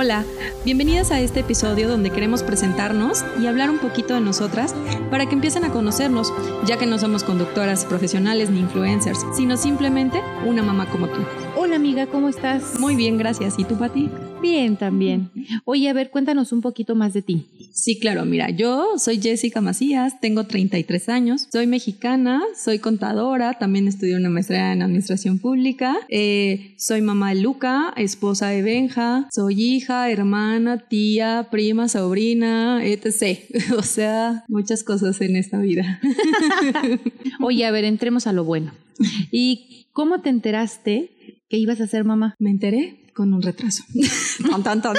Hola, bienvenidas a este episodio donde queremos presentarnos y hablar un poquito de nosotras para que empiecen a conocernos, ya que no somos conductoras profesionales ni influencers, sino simplemente una mamá como tú. Hola amiga, ¿cómo estás? Muy bien, gracias. ¿Y tú, Pati? Bien, también. Oye, a ver, cuéntanos un poquito más de ti. Sí, claro, mira, yo soy Jessica Macías, tengo 33 años, soy mexicana, soy contadora, también estudié una maestría en administración pública, eh, soy mamá de Luca, esposa de Benja, soy hija, hermana, tía, prima, sobrina, etc. O sea, muchas cosas en esta vida. Oye, a ver, entremos a lo bueno. ¿Y cómo te enteraste que ibas a ser mamá? Me enteré con un retraso. tan, tan, tan,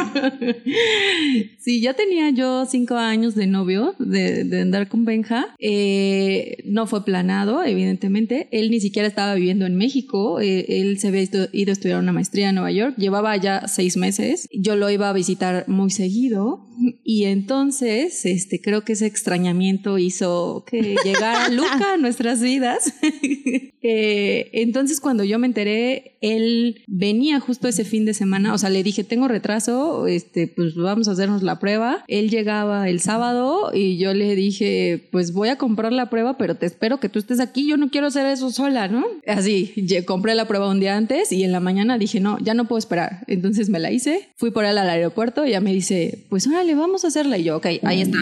sí, ya tenía yo cinco años de novio, de, andar con Benja. Eh, no fue planado, evidentemente. Él ni siquiera estaba viviendo en México. Eh, él se había ido a estudiar una maestría en Nueva York. Llevaba ya seis meses. Yo lo iba a visitar muy seguido. Y entonces, este, creo que ese extrañamiento hizo que llegara Luca a nuestras vidas. Eh, entonces, cuando yo me enteré, él venía justo ese fin de semana. O sea, le dije, tengo retraso, este, pues vamos a hacernos la prueba. Él llegaba el sábado y yo le dije, pues voy a comprar la prueba, pero te espero que tú estés aquí. Yo no quiero hacer eso sola, ¿no? Así, compré la prueba un día antes y en la mañana dije, no, ya no puedo esperar. Entonces me la hice, fui por él al aeropuerto y ya me dice, pues órale vamos a hacerla. Y yo, ok, ahí está.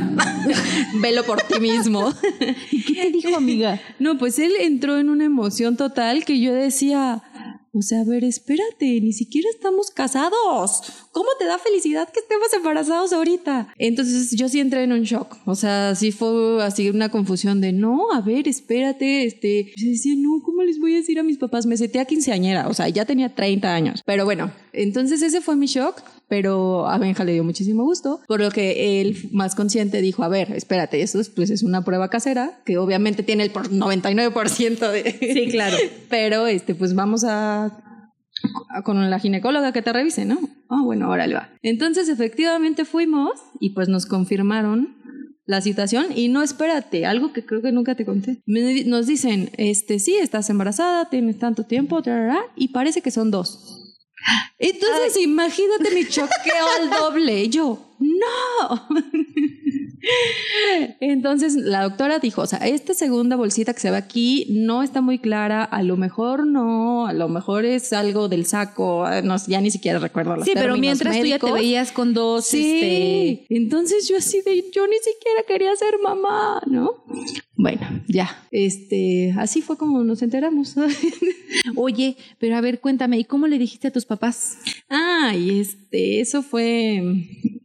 Velo por ti mismo. ¿Y qué te dijo, amiga? No, pues él entró en una emoción total que yo decía, o sea, a ver, espérate, ni siquiera estamos casados. ¿Cómo te da felicidad que estemos embarazados ahorita? Entonces yo sí entré en un shock. O sea, sí fue así una confusión de no, a ver, espérate. Este, yo decía, no, ¿cómo les voy a decir a mis papás? Me senté a quinceañera, o sea, ya tenía 30 años. Pero bueno, entonces ese fue mi shock pero a Benja le dio muchísimo gusto, por lo que él más consciente dijo, a ver, espérate, eso es, pues es una prueba casera, que obviamente tiene el 99% de... Sí, claro. pero este, pues vamos a con la ginecóloga que te revise, ¿no? Ah, bueno, ahora le va. Entonces, efectivamente fuimos y pues nos confirmaron la situación y no espérate, algo que creo que nunca te conté. Nos dicen, este, sí, estás embarazada, tienes tanto tiempo, y parece que son dos. Entonces, imagínate mi choqueo al doble. yo, no. Entonces la doctora dijo, o sea, esta segunda bolsita que se ve aquí no está muy clara, a lo mejor no, a lo mejor es algo del saco, no, ya ni siquiera recuerdo los Sí, pero mientras tú ya te veías con dos, sí. Este, entonces yo así de, yo ni siquiera quería ser mamá, ¿no? Bueno, ya, este, así fue como nos enteramos. Oye, pero a ver, cuéntame, ¿y cómo le dijiste a tus papás? Ah, y este, eso fue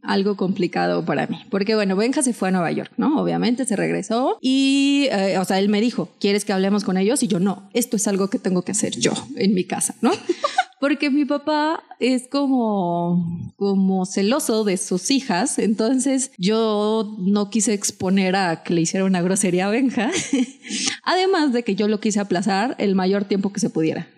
algo complicado para mí, porque bueno, Benja se fue a Nueva York, ¿no? Obviamente se regresó y, eh, o sea, él me dijo, ¿quieres que hablemos con ellos? Y yo no, esto es algo que tengo que hacer yo en mi casa, ¿no? porque mi papá es como, como celoso de sus hijas, entonces yo no quise exponer a que le hiciera una grosería a Benja, además de que yo lo quise aplazar el mayor tiempo que se pudiera.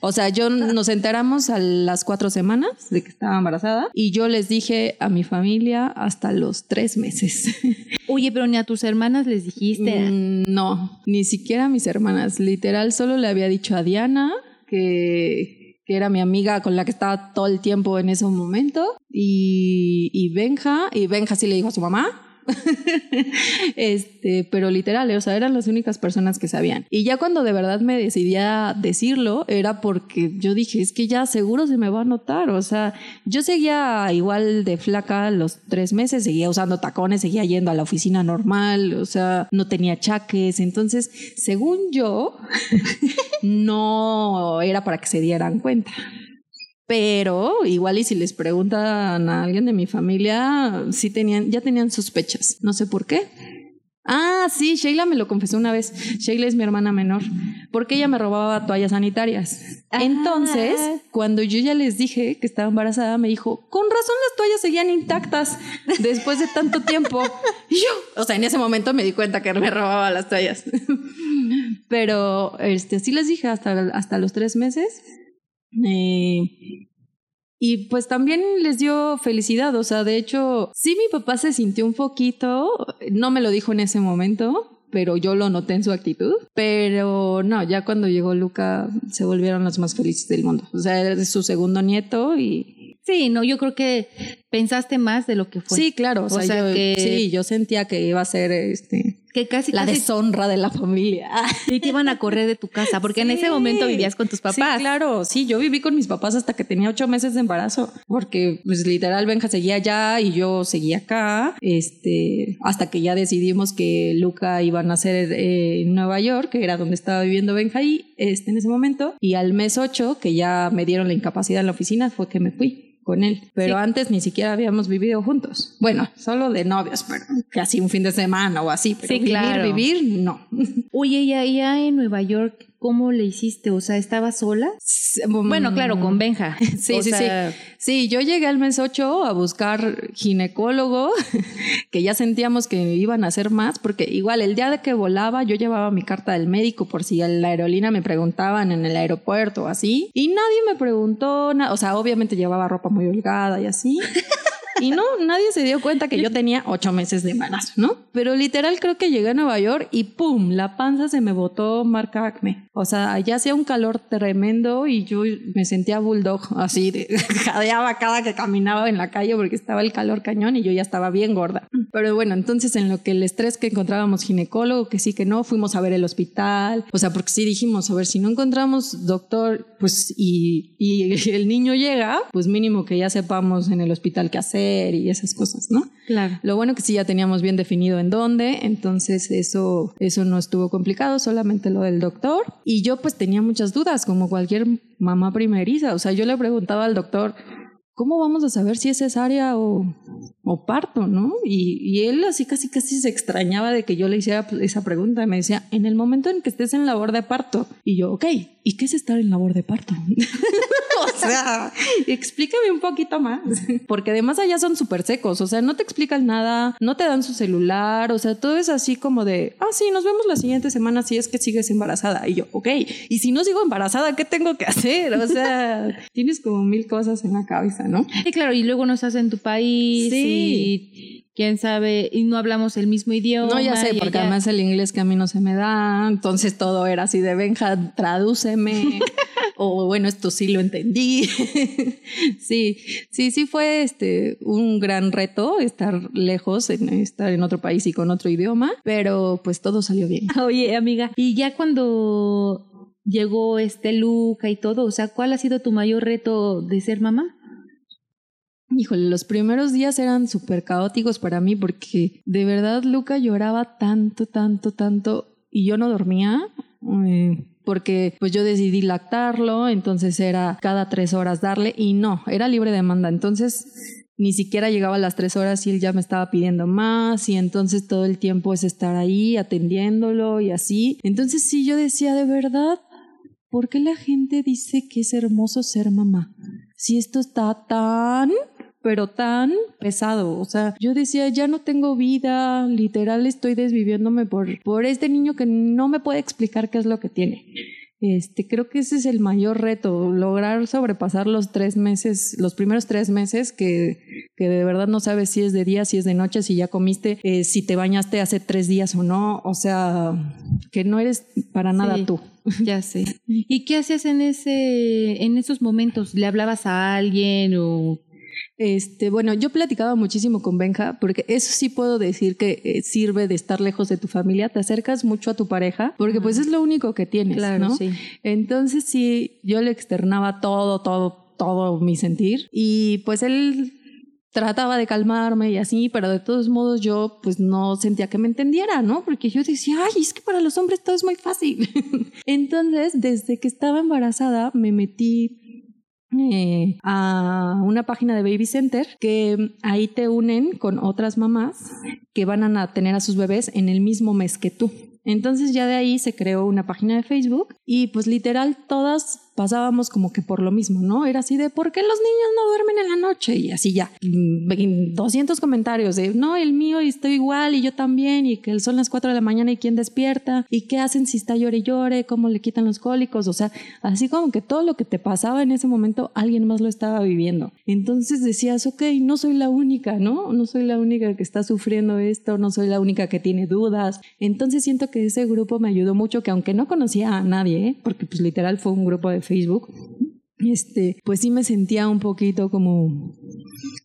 O sea, yo nos enteramos a las cuatro semanas de que estaba embarazada y yo les dije a mi familia hasta los tres meses. Oye, pero ni a tus hermanas les dijiste. Mm, no, ni siquiera a mis hermanas. Literal, solo le había dicho a Diana que, que era mi amiga con la que estaba todo el tiempo en ese momento, y, y Benja, y Benja sí le dijo a su mamá, este, pero literal, o sea, eran las únicas personas que sabían. Y ya cuando de verdad me decidí a decirlo, era porque yo dije, es que ya seguro se me va a notar. O sea, yo seguía igual de flaca los tres meses, seguía usando tacones, seguía yendo a la oficina normal, o sea, no tenía chaques. Entonces, según yo, no era para que se dieran cuenta. Pero igual y si les preguntan a alguien de mi familia, sí tenían, ya tenían sospechas. No sé por qué, Ah, sí, Sheila me lo confesó una vez. Sheila es mi hermana menor, porque ella me robaba toallas sanitarias. Ah. Entonces, cuando yo ya les dije que estaba embarazada, me dijo, con razón las toallas seguían intactas después de tanto tiempo. Y yo, o sea, en ese momento me di cuenta que me robaba las toallas. Pero, este, sí les dije hasta, hasta los tres meses. Eh, y pues también les dio felicidad, o sea, de hecho, sí mi papá se sintió un poquito, no me lo dijo en ese momento, pero yo lo noté en su actitud. Pero no, ya cuando llegó Luca se volvieron los más felices del mundo. O sea, es su segundo nieto y... Sí, no, yo creo que pensaste más de lo que fue. Sí, claro, o, O sea, sea, yo, que- sí, yo sentía que iba a ser este, Que casi, la casi deshonra de la familia. sí te iban a correr de tu casa, porque en ese momento vivías con tus papás. Sí, claro, sí, yo viví con mis papás hasta que tenía ocho meses de embarazo, porque pues literal Benja seguía allá y yo seguía acá, este, hasta que ya decidimos que Luca iba a nacer eh, en Nueva York, que era donde estaba viviendo Benja y este, en ese momento, y al mes ocho, que ya me dieron la incapacidad en la oficina, fue que me fui con él, pero Sí. antes ni siquiera habíamos vivido juntos. Bueno, solo de novios, pero casi un fin de semana o así, pero Sí, vivir, claro. vivir, no. Oye, y allá en Nueva York, ¿cómo le hiciste? O sea, ¿estabas sola? Bueno, claro, con Benja. Sí, O sí, sea, sí. Sí, yo llegué al mes 8 a buscar ginecólogo, que ya sentíamos que iban a hacer más, porque igual el día de que volaba yo llevaba mi carta del médico por si en la aerolínea me preguntaban en el aeropuerto o así, y nadie me preguntó, o sea, obviamente llevaba ropa muy holgada y así. Y no, nadie se dio cuenta que yo tenía ocho meses de embarazo, ¿no? Pero literal creo que llegué a Nueva York y ¡pum! La panza se me botó marca acme. O sea, allá hacía un calor tremendo y yo me sentía bulldog, así, de, jadeaba cada que caminaba en la calle porque estaba el calor cañón y yo ya estaba bien gorda. Pero bueno, entonces en lo que el estrés que encontrábamos ginecólogo, que sí, que no, fuimos a ver el hospital, o sea, porque sí dijimos, a ver, si no encontramos doctor, pues, y, y el niño llega, pues mínimo que ya sepamos en el hospital qué hacer y esas cosas, ¿no? claro. Lo bueno que sí ya teníamos bien definido en dónde, entonces eso, eso no estuvo complicado, solamente lo del doctor. Y yo pues tenía muchas dudas, como cualquier mamá primeriza. O sea, yo le preguntaba al doctor, ¿cómo vamos a saber si es cesárea o, o parto, no? Y, y él así casi casi se extrañaba de que yo le hiciera esa pregunta. Me decía, en el momento en que estés en labor de parto. Y yo, ok, ¿y qué es estar en labor de parto? o sea, explícame un poquito más. Porque además allá son súper secos, o sea, no te explican nada, no te dan su celular, o sea, todo es así como de, ah, sí, nos vemos la siguiente semana si es que sigues embarazada. Y yo, ok, y si no sigo embarazada, ¿qué tengo que hacer? O sea, tienes como mil cosas en la cabeza, ¿no? Sí, claro, y luego no estás en tu país Sí. y quién sabe, y no hablamos el mismo idioma. No, ya sé, y porque además el inglés que a mí no se me da, entonces todo era así de Benja, tradúceme, o bueno, esto sí lo entendí. sí, sí, sí fue este un gran reto estar lejos, en, estar en otro país y con otro idioma, pero pues todo salió bien. Oye, amiga, y ya cuando llegó este Luca y todo, o sea, ¿cuál ha sido tu mayor reto de ser mamá? Híjole, los primeros días eran súper caóticos para mí porque de verdad Luca lloraba tanto, tanto, tanto y yo no dormía. eh, porque pues yo decidí lactarlo, entonces era cada tres horas darle y no, era libre demanda, entonces ni siquiera llegaba a las tres horas y él ya me estaba pidiendo más y entonces todo el tiempo es estar ahí atendiéndolo y así. Entonces sí, yo decía de verdad, ¿por qué la gente dice que es hermoso ser mamá? Si esto está tan pero tan pesado. O sea, yo decía, ya no tengo vida, literal estoy desviviéndome por, por este niño que no me puede explicar qué es lo que tiene. Este, creo que ese es el mayor reto, lograr sobrepasar los tres meses, los primeros tres meses que, que de verdad no sabes si es de día, si es de noche, si ya comiste, eh, si te bañaste hace tres días o no, o sea, que no eres para nada Sí. tú. Ya sé. ¿Y qué hacías en ese, en esos momentos? ¿Le hablabas a alguien o Este, bueno, yo platicaba muchísimo con Benja, porque eso sí puedo decir que eh, sirve de estar lejos de tu familia, te acercas mucho a tu pareja, porque pues es lo único que tienes, Claro, ¿no? sí. Entonces sí, yo le externaba todo, todo, todo mi sentir y pues él trataba de calmarme y así, pero de todos modos yo pues no sentía que me entendiera, ¿no? Porque yo decía, ay, es que para los hombres todo es muy fácil. Entonces, desde que estaba embarazada, me metí eh, a una página de Baby Center que ahí te unen con otras mamás que van a tener a sus bebés en el mismo mes que tú. Entonces ya de ahí se creó una página de Facebook y pues literal todas pasábamos como que por lo mismo, ¿no? Era así de, ¿por qué los niños no duermen en la noche? Y así ya, 200 comentarios de, no, el mío y estoy igual y yo también y que son las 4 de la mañana y quién despierta y qué hacen si está llore y llore, cómo le quitan los cólicos, o sea, así como que todo lo que te pasaba en ese momento alguien más lo estaba viviendo. Entonces decías, ok, no soy la única, ¿no? No soy la única que está sufriendo esto, no soy la única que tiene dudas. Entonces siento que ese grupo me ayudó mucho, que aunque no conocía a nadie, ¿eh? porque pues literal fue un grupo de Facebook, este, pues sí me sentía un poquito como,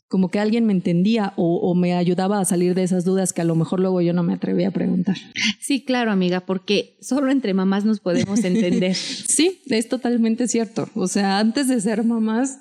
como que alguien me entendía o, o, me ayudaba a salir de esas dudas que a lo mejor luego yo no me atreví a preguntar. Sí, claro, amiga, porque solo entre mamás nos podemos entender. sí, es totalmente cierto. O sea, antes de ser mamás,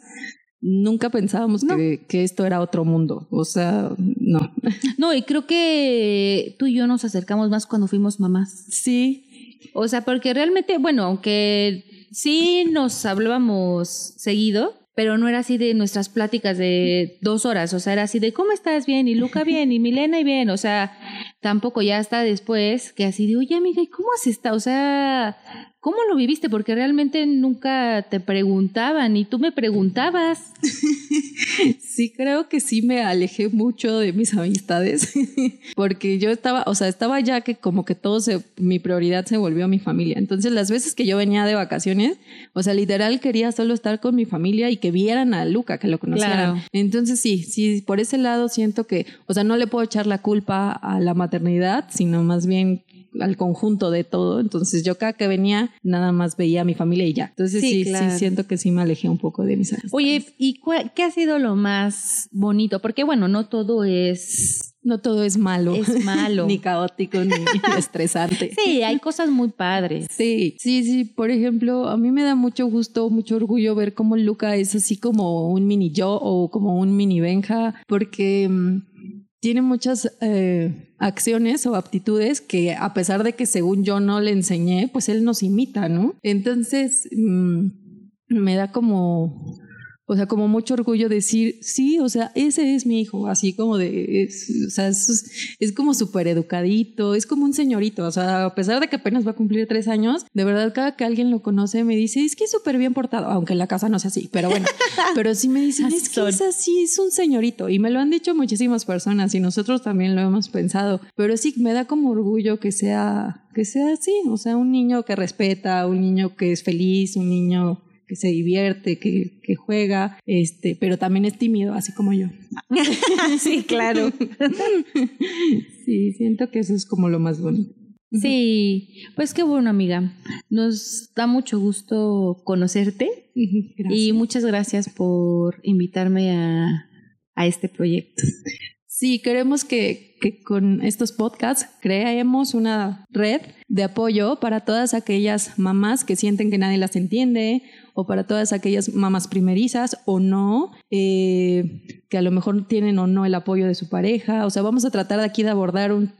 nunca pensábamos que, que, esto era otro mundo. O sea, no. No, y creo que tú y yo nos acercamos más cuando fuimos mamás. Sí. O sea, porque realmente, bueno, aunque sí nos hablábamos seguido, pero no era así de nuestras pláticas de dos horas, o sea, era así de ¿cómo estás? Bien, y Luca bien, y Milena y bien, o sea, tampoco ya hasta después que así de, oye amiga, ¿y cómo has estado? O sea, ¿cómo lo viviste? Porque realmente nunca te preguntaban y tú me preguntabas. sí, creo que sí me alejé mucho de mis amistades, porque yo estaba, o sea, estaba ya que como que todo se, mi prioridad se volvió a mi familia. Entonces, las veces que yo venía de vacaciones, o sea, literal quería solo estar con mi familia y que vieran a Luca, que lo conocieran. Entonces, sí, sí, por ese lado siento que, o sea, no le puedo echar la culpa a la maternidad, sino más bien al conjunto de todo. Entonces yo cada que venía nada más veía a mi familia y ya. Entonces sí, sí, siento que sí me alejé un poco de mis amistades. Oye, ¿y qué ha sido lo más bonito? Porque bueno, no todo es... No todo es malo. Es malo. ni caótico, ni estresante. Sí, hay cosas muy padres. Sí, sí, sí. Por ejemplo, a mí me da mucho gusto, mucho orgullo ver cómo Luca es así como un mini yo o como un mini Benja, porque mm, tiene muchas eh, acciones o aptitudes que a pesar de que según yo no le enseñé, pues él nos imita, ¿no? Entonces mm, me da como o sea, como mucho orgullo decir, sí, o sea, ese es mi hijo, así como de, o sea, es, es como súper educadito, es como un señorito, o sea, a pesar de que apenas va a cumplir tres años, de verdad cada que alguien lo conoce me dice, es que es súper bien portado, aunque en la casa no sea así, pero bueno, pero sí me dicen, es que es así, es un señorito, y me lo han dicho muchísimas personas y nosotros también lo hemos pensado, pero sí, me da como orgullo que sea, que sea así, o sea, un niño que respeta, un niño que es feliz, un niño que se divierte, que, que, juega, este, pero también es tímido, así como yo. sí, claro. sí, siento que eso es como lo más bonito. Sí, pues qué bueno, amiga. Nos da mucho gusto conocerte y muchas gracias por invitarme a, a este proyecto. Sí, queremos que, que, con estos podcasts creemos una red de apoyo para todas aquellas mamás que sienten que nadie las entiende o para todas aquellas mamás primerizas o no, eh, que a lo mejor tienen o no el apoyo de su pareja. O sea, vamos a tratar de aquí de abordar un,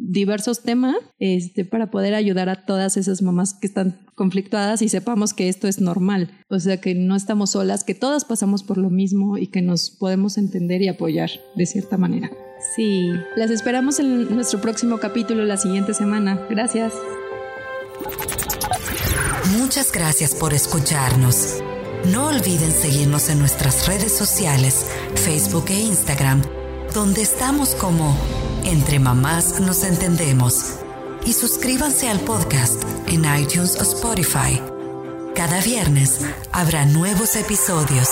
diversos temas este, para poder ayudar a todas esas mamás que están conflictuadas y sepamos que esto es normal. O sea, que no estamos solas, que todas pasamos por lo mismo y que nos podemos entender y apoyar de cierta manera. Sí. Las esperamos en nuestro próximo capítulo la siguiente semana. Gracias. Muchas gracias por escucharnos. No olviden seguirnos en nuestras redes sociales, Facebook e Instagram, donde estamos como Entre Mamás Nos Entendemos. Y suscríbanse al podcast en iTunes o Spotify. Cada viernes habrá nuevos episodios.